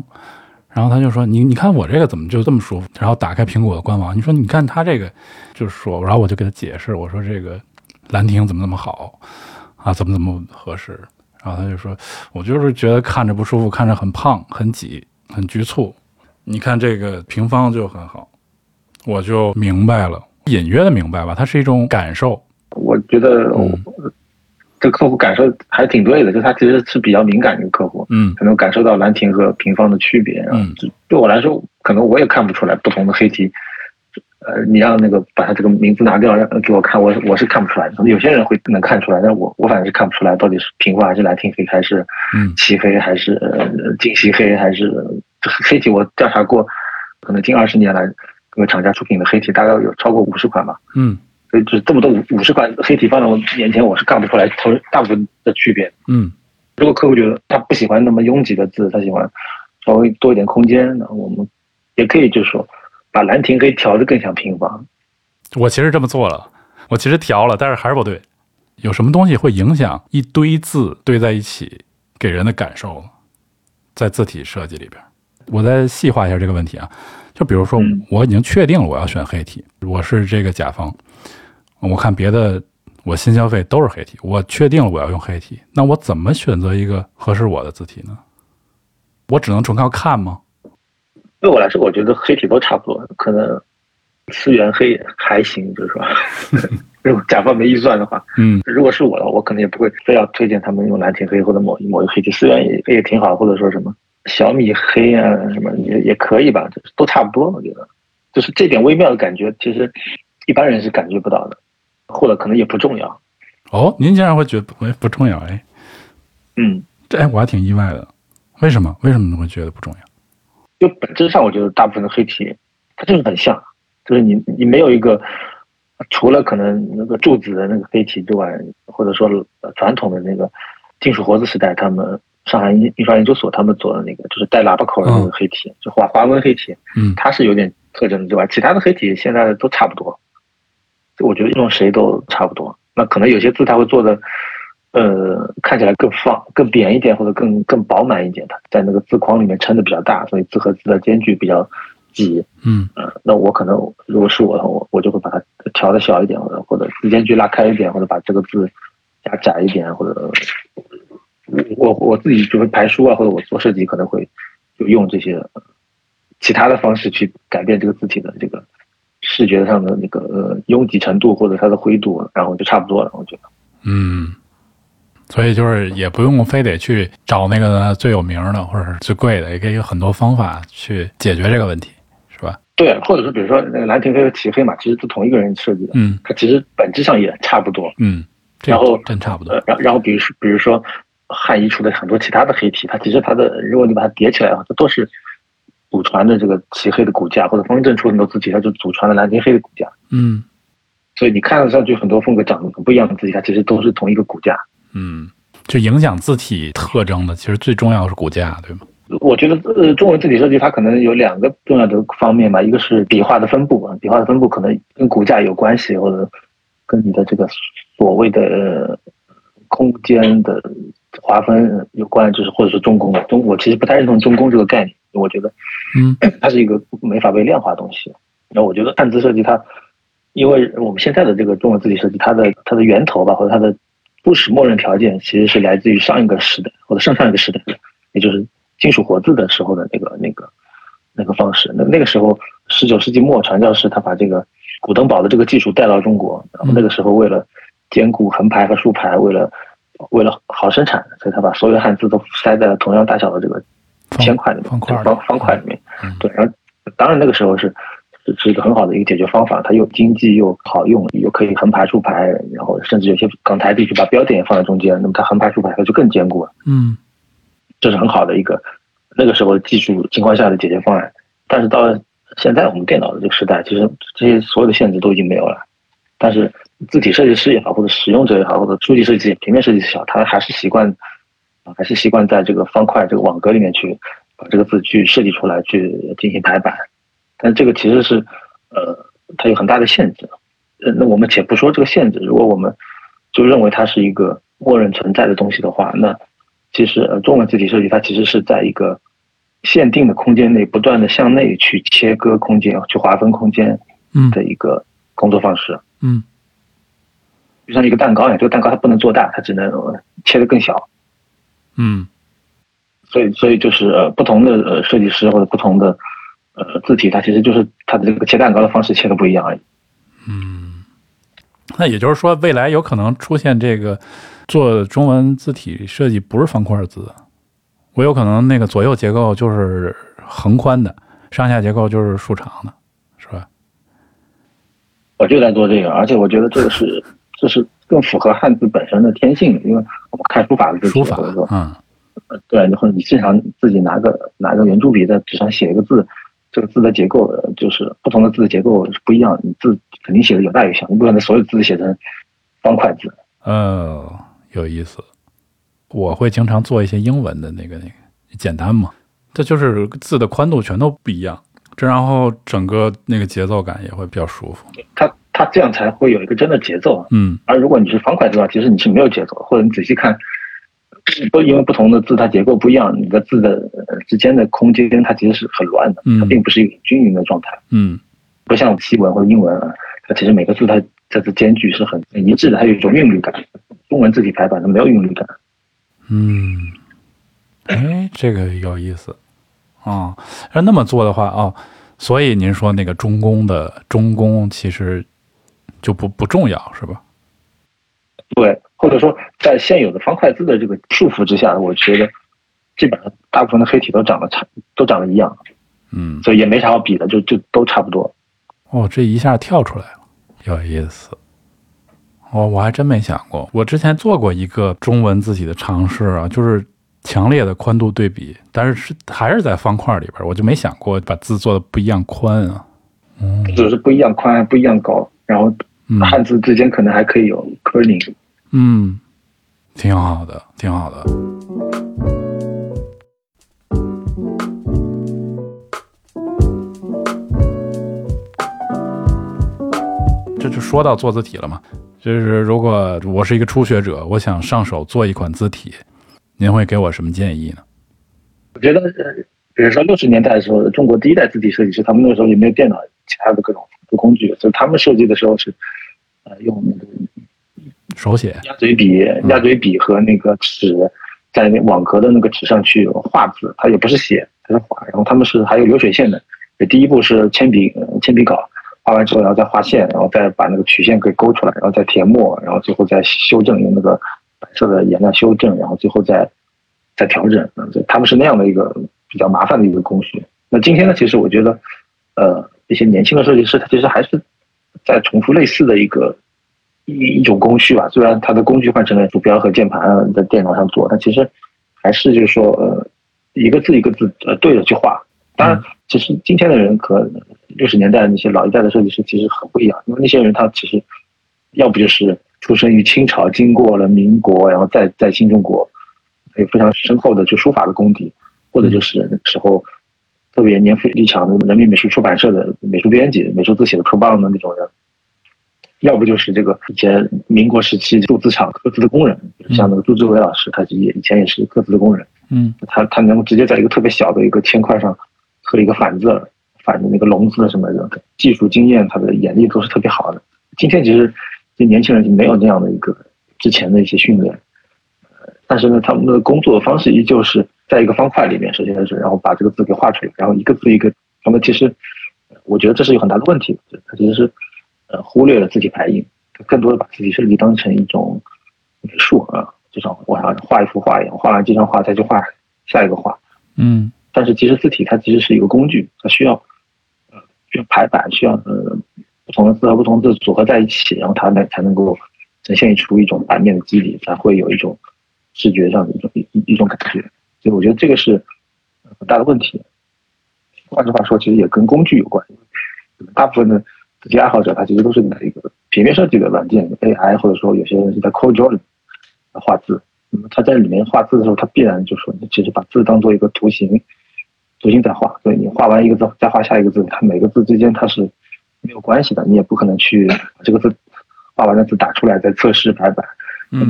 然后他就说：你你看我这个怎么就这么舒服？然后打开苹果的官网，你说你看他这个就是说，然后我就给他解释，我说这个兰亭怎么怎么好。”啊，怎么怎么合适？然后他就说：“我就是觉得看着不舒服，看着很胖、很挤、很局促。你看这个平方就很好，我就明白了，隐约的明白吧，它是一种感受。我觉得这客户感受还挺对的，就他其实是比较敏感的一个客户，嗯可能感受到兰亭和平方的区别。嗯，对我来说，可能我也看不出来不同的黑体。呃，你让那个把他这个名字拿掉，让给我看，我我是看不出来的。有些人会能看出来，但我我反正是看不出来到底是平方还是兰亭黑，还是嗯漆黑，还是呃净漆黑，还是黑体。我调查过，可能近二十年来，各个厂家出品的黑体大概有超过五十款吧。嗯所以就是这么多五五十款黑体放在我眼前，我是看不出来头大部分的区别。嗯如果客户觉得他不喜欢那么拥挤的字，他喜欢稍微多一点空间，那我们也可以就是说把兰亭可以调的更像平方。我其实这么做了，我其实调了，但是还是不对。有什么东西会影响一堆字堆在一起给人的感受呢？在字体设计里边，我再细化一下这个问题啊。就比如说嗯，我已经确定了我要选黑体，我是这个甲方，我看别的我新消费都是黑体，我确定了我要用黑体，那我怎么选择一个合适我的字体呢？我只能纯靠看吗？对我来说，我觉得黑体都差不多，可能思源黑还行，就是说，如果甲方没预算的话，嗯如果是我的话，我可能也不会非要推荐他们用蓝亭黑或者某一某一个黑体，思源也也挺好，或者说什么小米黑啊什么也也可以吧，就是都差不多，我觉得，就是这点微妙的感觉，其实一般人是感觉不到的，或者可能也不重要。哦，您竟然会觉得不不重要？哎，嗯，这哎我还挺意外的，为什么？为什么你会觉得不重要？就本质上，我觉得大部分的黑体它就是很像，就是你你没有一个除了可能那个柱子的那个黑体之外，或者说呃传统的那个金属活字时代，他们上海印印刷研究所他们做的那个就是带喇叭口的那个黑体，就华华文黑体，嗯它是有点特征的之外，其他的黑体现在都差不多。就我觉得用谁都差不多。那可能有些字它会做的，呃，看起来更放、更扁一点，或者更更饱满一点。它在那个字框里面撑的比较大，所以字和字的间距比较挤。嗯嗯、那我可能如果是我的话，我我就会把它调的小一点，或者或者字间距拉开一点，或者把这个字加窄一点，或者我我自己就会排书啊，或者我做设计可能会就用这些呃其他的方式去改变这个字体的这个视觉上的那个呃拥挤程度或者它的灰度，然后就差不多了。我觉得，嗯，所以就是也不用非得去找那个最有名的或者是最贵的，也可以有很多方法去解决这个问题，是吧？对，或者是比如说那个兰亭黑和齐黑嘛，其实是同一个人设计的，嗯它其实本质上也差不多。嗯，然后真差不多呃，。然然后比如说比如说汉仪出的很多其他的黑体，它其实它的如果你把它叠起来的话，它都是祖传的这个齐黑的骨架，或者方正出很多字体，它就祖传的兰亭黑的骨架。嗯所以你看上去很多风格长得很不一样的字体，它其实都是同一个骨架。嗯，就影响字体特征的，其实最重要是骨架，对吗？我觉得呃，中文字体设计它可能有两个重要的方面吧，一个是笔画的分布啊，笔画的分布可能跟骨架有关系，或者跟你的这个所谓的呃空间的划分有关，就是或者是中宫。中我其实不太认同中宫这个概念，我觉得嗯 它是一个没法被量化的东西。然后我觉得汉字设计它，因为我们现在的这个中文字体设计，它的它的源头吧，或者它的初始默认条件，其实是来自于上一个时代或者上上一个时代的，也就是金属活字的时候的那个那个那个方式。那那个时候，十九世纪末，传教士他把这个古登堡的这个技术带到中国，然后那个时候为了兼顾横排和竖排，为了为了好生产，所以他把所有的汉字都塞在了同样大小的这个铅块里面，方块方方块里面。嗯对，然后当然那个时候是是是一个很好的一个解决方法，它又经济又好用，又可以横排竖排，然后甚至有些港台地区把标点也放在中间，那么它横排竖排它就更坚固了。嗯这是很好的一个那个时候技术情况下的解决方案。但是到了现在我们电脑的这个时代，其实这些所有的限制都已经没有了。但是字体设计师也好，或者使用者也好，或者书籍设计、平面设计师也好，他还是习惯，啊还是习惯在这个方块、这个网格里面去把这个字去设计出来，去进行排版。但这个其实是，呃，它有很大的限制。呃，那我们且不说这个限制，如果我们就认为它是一个默认存在的东西的话，那其实呃，中文字体设计它其实是在一个限定的空间内不断的向内去切割空间、去划分空间嗯的一个工作方式，嗯就像一个蛋糕一样，这个蛋糕它不能做大，它只能呃切得更小。嗯所以，所以就是呃，不同的呃设计师或者不同的呃字体它其实就是它的这个切蛋糕的方式切的不一样而已。嗯，那也就是说，未来有可能出现这个做中文字体设计不是方块字，我有可能那个左右结构就是横宽的，上下结构就是竖长的，是吧？我就在做这个，而且我觉得这个是这是更符合汉字本身的天性，因为我们看书法的字体，书法或者说，嗯呃对，然后你经常自己拿个拿个圆珠笔在纸上写一个字，这个字的结构呃就是不同的字的结构是不一样，你字肯定写的有大有小，你不可能所有字写成方块字。嗯，有意思。我会经常做一些英文的那个那个简单嘛，这就是字的宽度全都不一样，这然后整个那个节奏感也会比较舒服。它它这样才会有一个真的节奏。嗯而如果你是方块字的话，其实你是没有节奏的，或者你仔细看，都因为不同的字它结构不一样，你的字的呃之间的空间它其实是很乱的，嗯它并不是一个均匀的状态，嗯不像西文或者英文啊，它其实每个字它这字间距是很很一致的，它有一种韵律感。中文字体排版它没有韵律感。嗯，哎，这个有意思啊。要那么做的话哦，所以您说那个中宫的中宫其实就不不重要是吧？对，或者说在现有的方块字的这个束缚之下，我觉得基本上大部分的黑体都长得差，都长得一样，嗯，所以也没啥好比的，就就都差不多。哦，这一下跳出来了，有意思。哦，我还真没想过。我之前做过一个中文字体的尝试啊，就是强烈的宽度对比，但是是还是在方块里边，我就没想过把字做的不一样宽啊。嗯就是不一样宽，不一样高，然后嗯汉字之间可能还可以有 kerning。嗯，挺好的，挺好的。这就说到做字体了嘛，就是如果我是一个初学者，我想上手做一款字体，您会给我什么建议呢？我觉得，呃，比如说六十年代的时候，中国第一代字体设计师，他们那个时候也没有电脑，其他的各种工具，所以他们设计的时候是，呃，用那个手写，鸭嘴笔、鸭嘴笔和那个纸，在那网格的那个纸上去画字，它也不是写，它是画。然后他们是还有流水线的，第一步是铅笔呃铅笔稿，画完之后然后再画线，然后再把那个曲线给勾出来，然后再填墨，然后最后再修正，用那个白色的颜料修正，然后最后再再调整。嗯，就他们是那样的一个比较麻烦的一个工序。那今天呢，其实我觉得，呃，一些年轻的设计师他其实还是在重复类似的一个。一一种工序吧，虽然他的工具换成了鼠标和键盘在电脑上做，但其实还是就是说，呃，一个字一个字呃对着去画。当然，其实今天的人和六十年代那些老一代的设计师其实很不一样，因为那些人他其实要不就是出生于清朝，经过了民国，然后再在新中国有非常深厚的就书法的功底，或者就是那个时候特别年富力强的人民美术出版社的美术编辑、美术字写的特棒的那种人。要不就是这个以前民国时期铸字厂刻字的工人，像那个杜志伟老师，他也以前也是刻字的工人，嗯他他能够直接在一个特别小的一个铅块上刻一个反字，反的那个龙字什么的，技术经验，他的眼力都是特别好的。今天其实这年轻人就没有这样的一个之前的一些训练，呃但是呢，他们的工作方式依旧是在一个方块里面，首先是然后把这个字给画出来，然后一个字一个，那么其实我觉得这是有很大的问题，他其实是。呃，忽略了字体排印，更多的把字体设计当成一种美术啊，就像我想画一幅画一样，画完这张画再去画下一个画。嗯但是其实字体它其实是一个工具，它需要呃需要排版，需要呃不同的字和不同的字组合在一起，然后它才才能够呈现出一种版面的肌理，才会有一种视觉上的一种一一种感觉。所以我觉得这个是很大的问题。换句话说，其实也跟工具有关，大部分的。字体爱好者他其实都是拿一个平面设计的软件 AI，或者说有些人是在 CorelDRAW 画字。那么他在里面画字的时候，他必然就说，你其实把字当做一个图形，图形在画。所以你画完一个字，再画下一个字，它每个字之间它是没有关系的。你也不可能去把这个字画完的字打出来，再测试排版、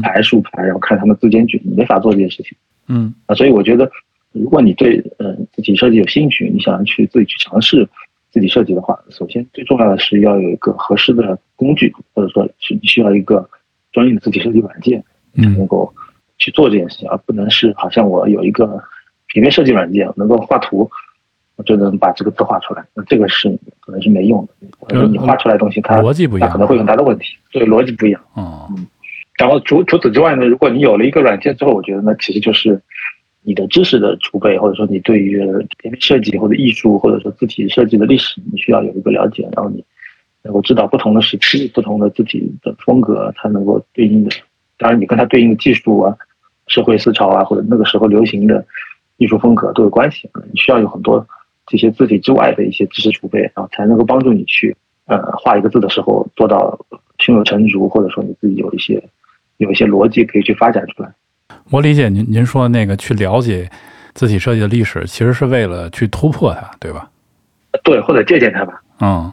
排竖排，然后看他们字间距，你没法做这件事情。嗯啊，所以我觉得，如果你对呃字体设计有兴趣，你想去自己去尝试。自己设计的话，首先最重要的是要有一个合适的工具，或者说是你需要一个专业的字体设计软件，才能够去做这件事情，而不能是好像我有一个平面设计软件能够画图，我就能把这个字画出来，那这个是可能是没用的，或者说你画出来的东西它逻辑不一样，可能会有很大的问题，对，逻辑不一样。哦，嗯。然后除除此之外呢，如果你有了一个软件之后，我觉得呢其实就是你的知识的储备，或者说你对于平面设计或者艺术或者说字体设计的历史，你需要有一个了解，然后你能够知道不同的时期、不同的字体的风格，它能够对应的，当然你跟它对应的技术啊、社会思潮啊，或者那个时候流行的艺术风格都有关系。你需要有很多这些字体之外的一些知识储备，然后才能够帮助你去呃画一个字的时候做到胸有成竹，或者说你自己有一些。有一些逻辑可以去发展出来。我理解您您说那个去了解字体设计的历史，其实是为了去突破它，对吧？对，或者借鉴它吧。嗯，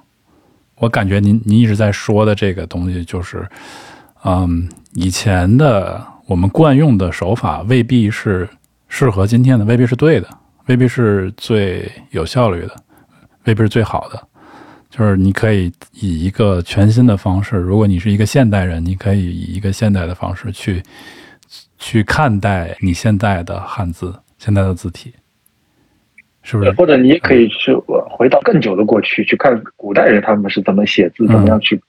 我感觉您您一直在说的这个东西，就是，嗯，以前的我们惯用的手法未必是适合今天的，未必是对的，未必是最有效率的，未必是最好的。就是你可以以一个全新的方式，如果你是一个现代人，你可以以一个现代的方式去去看待你现在的汉字、现在的字体，是不是？或者你也可以去回到更久的过去，去看古代人他们是怎么写字、怎么样去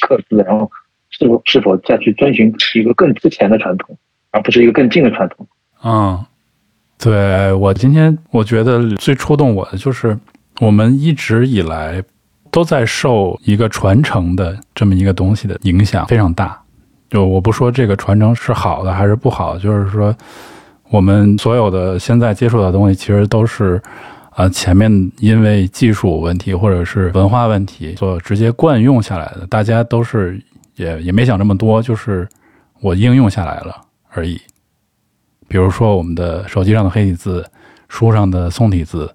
刻字，然后是否是否再去遵循一个更之前的传统，而不是一个更近的传统。嗯，对我今天我觉得最触动我的就是我们一直以来。都在受一个传承的这么一个东西的影响非常大，就我不说这个传承是好的还是不好，就是说我们所有的现在接触的东西，其实都是啊前面因为技术问题或者是文化问题所直接惯用下来的，大家都是也也没想这么多，就是我应用下来了而已。比如说我们的手机上的黑体字，书上的宋体字，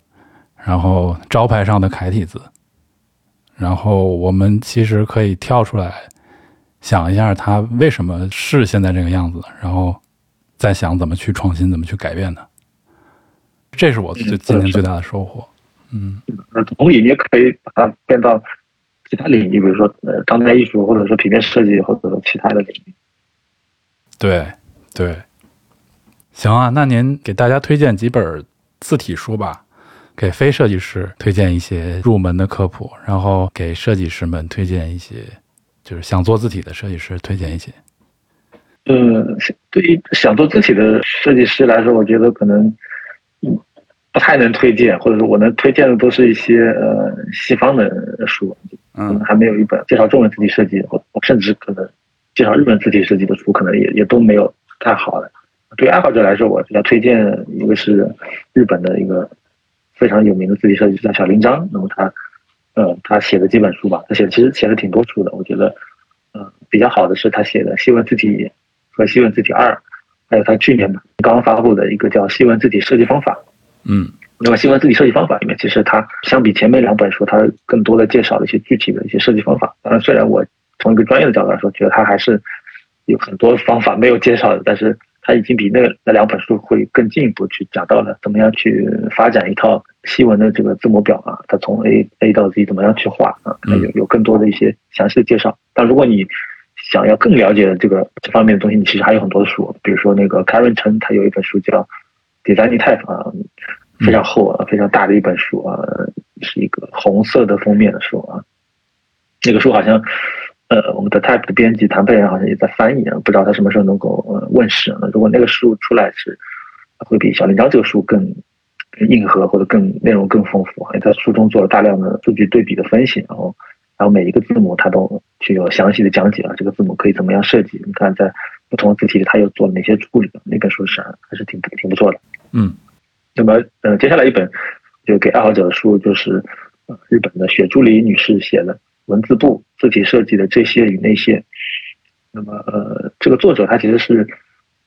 然后招牌上的楷体字。然后我们其实可以跳出来想一下，它为什么是现在这个样子，然后再想怎么去创新，怎么去改变它。这是我最今年最大的收获。嗯，同理，你也可以把它变到其他领域，比如说呃，当代艺术，或者说平面设计，或者说其他的领域。对对，行啊，那您给大家推荐几本字体书吧。给非设计师推荐一些入门的科普，然后给设计师们推荐一些，就是想做字体的设计师推荐一些。嗯，对于想做字体的设计师来说，我觉得可能不太能推荐，或者说我能推荐的都是一些呃西方的书，嗯，还没有一本介绍中文字体设计，或甚至可能介绍日本字体设计的书，可能也也都没有太好的。对爱好者来说，我比较推荐一个是日本的一个。非常有名的字体设计师叫小林章，那么他，呃，他写的几本书吧，他写的其实写的挺多书的。我觉得，呃，比较好的是他写的《西文字体》和《西文字体二》，还有他去年刚刚发布的一个叫《西文字体设计方法》。嗯，那么《西文字体设计方法》里面，其实他相比前面两本书，他更多的介绍了一些具体的一些设计方法。当然，虽然我从一个专业的角度来说，觉得他还是有很多方法没有介绍的，但是。它已经比那那两本书会更进一步去讲到了怎么样去发展一套西文的这个字母表啊，它从 A A 到 Z 怎么样去画啊，它有有更多的一些详细的介绍。但如果你想要更了解这个这方面的东西，你其实还有很多书，比如说那个 Karen Chen，他有一本书叫 Design Type 啊，非常厚啊，非常大的一本书啊，是一个红色的封面的书啊，那个书好像。呃，我们的 Type 的编辑谭佩仁好像也在翻译啊，不知道他什么时候能够呃问世。那如果那个书出来是，会比小林章这个书更更硬核或者更内容更丰富，因为他书中做了大量的数据对比的分析，然后然后每一个字母他都具有详细的讲解啊，这个字母可以怎么样设计？你看在不同的字体里他又做了哪些处理？那本书是还是挺挺不错的。嗯，那么呃接下来一本就给爱好者的书就是日本的雪朱里女士写的。文字部字体设计的这些与那些，那么呃，这个作者他其实是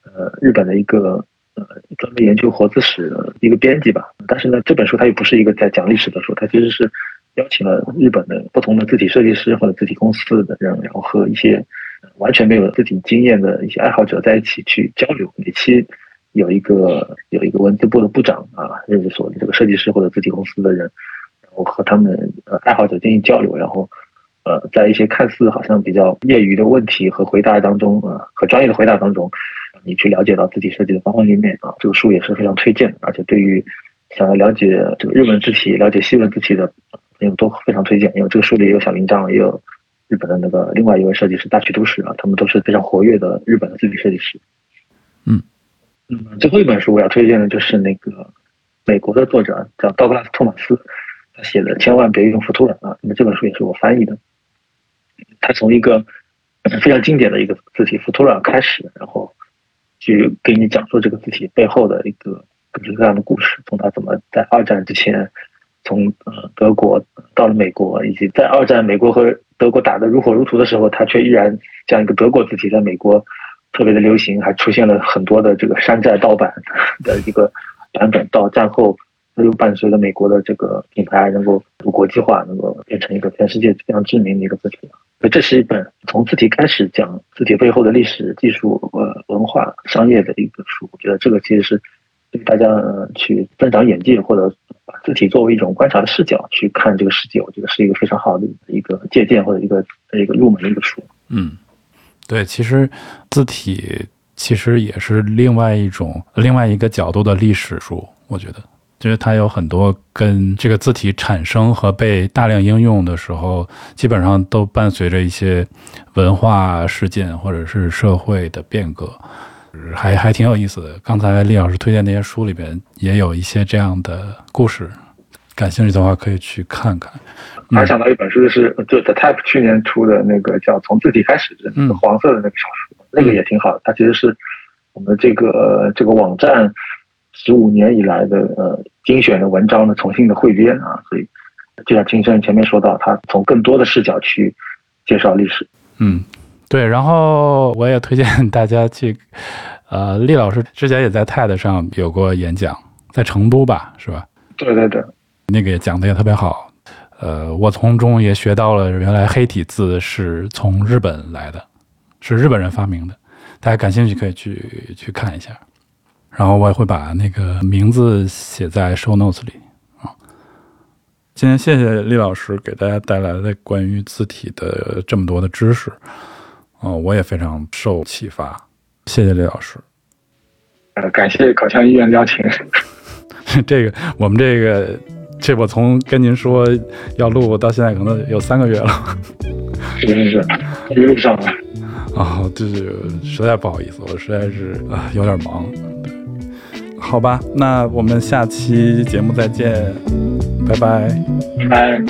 呃日本的一个呃专门研究活字史的一个编辑吧。但是呢，这本书它又不是一个在讲历史的书，它其实是邀请了日本的不同的字体设计师或者字体公司的人，然后和一些完全没有字体经验的一些爱好者在一起去交流。每期有一个有一个文字部的部长啊，认识所的这个设计师或者字体公司的人，然后和他们呃爱好者进行交流，然后。呃，在一些看似好像比较业余的问题和回答当中，呃，和专业的回答当中，你去了解到字体设计的方方面面啊，这个书也是非常推荐的。而且对于想要了解这个日文字体、了解西文字体的朋友都非常推荐，因为这个书里也有小铃铛，也有日本的那个另外一位设计师大曲都史啊，他们都是非常活跃的日本的字体设计师。嗯，嗯，最后一本书我要推荐的就是那个美国的作者叫道格拉斯·托马斯，他写的《千万别用福图软》啊，那么这本书也是我翻译的。他从一个非常经典的一个字体福图软开始，然后去给你讲述这个字体背后的一个。各式各样的故事，从他怎么在二战之前，从呃德国到了美国，以及在二战美国和德国打得如火如荼的时候，他却依然这样一个德国字体在美国特别的流行，还出现了很多的这个山寨盗版的一个版本。到战后，又伴随着美国的这个品牌能够国际化，能够变成一个全世界非常知名的一个字体。这是一本从字体开始讲字体背后的历史、技术、呃文化、商业的一本书。我觉得这个其实是。对大家去增长眼界，或者把字体作为一种观察的视角去看这个世界，我觉得是一个非常好的一个借鉴或者一个一个入门的一个书。嗯，对，其实字体其实也是另外一种另外一个角度的历史书，我觉得，就是它有很多跟这个字体产生和被大量应用的时候，基本上都伴随着一些文化事件或者是社会的变革。还还挺有意思的。刚才李老师推荐那些书里边也有一些这样的故事，感兴趣的话可以去看看。还想到一本书，就是就 The Type 去年出的那个叫《从字体开始》的黄色的那个小书，那个也挺好的。它其实是我们这个这个网站十五年以来的呃精选的文章的重新的汇编啊，所以就像金生前面说到，他从更多的视角去介绍历史。嗯。对，然后我也推荐大家去，呃，厉老师之前也在 TED 上有过演讲，在成都吧，是吧？对对对，那个也讲的也特别好，呃，我从中也学到了原来黑体字是从日本来的，是日本人发明的，大家感兴趣可以去去看一下，然后我也会把那个名字写在 show notes 里啊。今天谢谢厉老师给大家带来的关于字体的这么多的知识。啊，我也非常受启发，谢谢李老师。呃，感谢口腔医院邀请。这个，我们这个，这我从跟您说要录到现在，可能有三个月了。是是是，一路上了。啊，就是实在不好意思，我实在是啊有点忙。好吧那我们下期节目再见。拜拜。拜